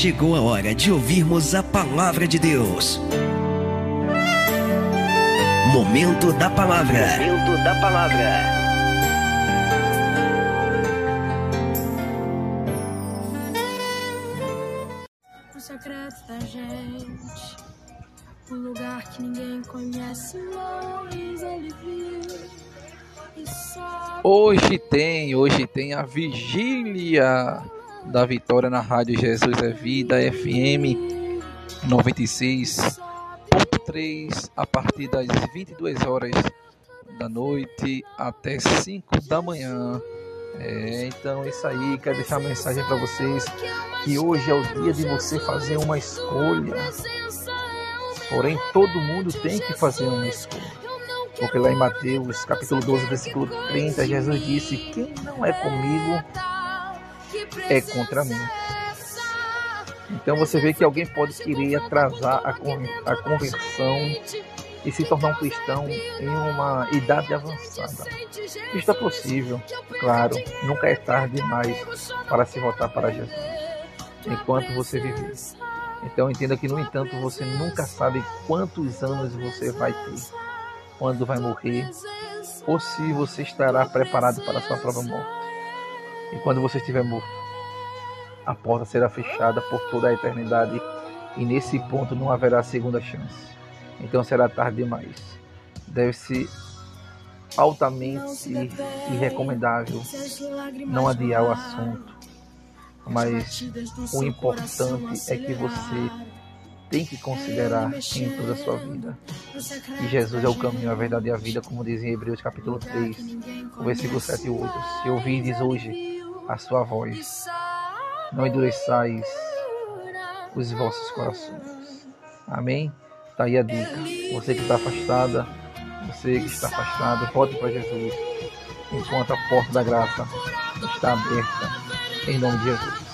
chegou a hora de ouvirmos a palavra de Deus. Momento da palavra. Momento da palavra. O secreto da gente, um lugar que ninguém conhece, mas ele viu. e sabe. Hoje tem, hoje tem a vigília da vitória na Rádio Jesus é Vida FM 96.3 a partir das 22 horas da noite até 5 da manhã. É, então é isso aí, quero deixar uma mensagem para vocês que hoje é o dia de você fazer uma escolha. Porém, todo mundo tem que fazer uma escolha. Porque lá em Mateus, capítulo 12, versículo 30, Jesus disse: Quem não é comigo é contra mim. Então você vê que alguém pode querer atrasar a, con a conversão e se tornar um cristão em uma idade avançada. Isso é possível, claro, nunca é tarde demais para se voltar para Jesus, enquanto você viver. Então entenda que, no entanto, você nunca sabe quantos anos você vai ter, quando vai morrer, ou se você estará preparado para a sua própria morte. E quando você estiver morto, a porta será fechada por toda a eternidade e nesse ponto não haverá segunda chance. Então será tarde demais. Deve-se altamente e recomendável não adiar o assunto, mas o importante é que você tem que considerar em toda a sua vida. E Jesus é o caminho, a verdade e a vida, como diz em Hebreus capítulo 3, o versículo 7 e 8. Se ouvides hoje a sua voz, não endureçais os vossos corações. Amém? Está aí a dica. Você que está afastada, você que está afastado, volte para Jesus, enquanto a porta da graça está aberta, em nome de Jesus.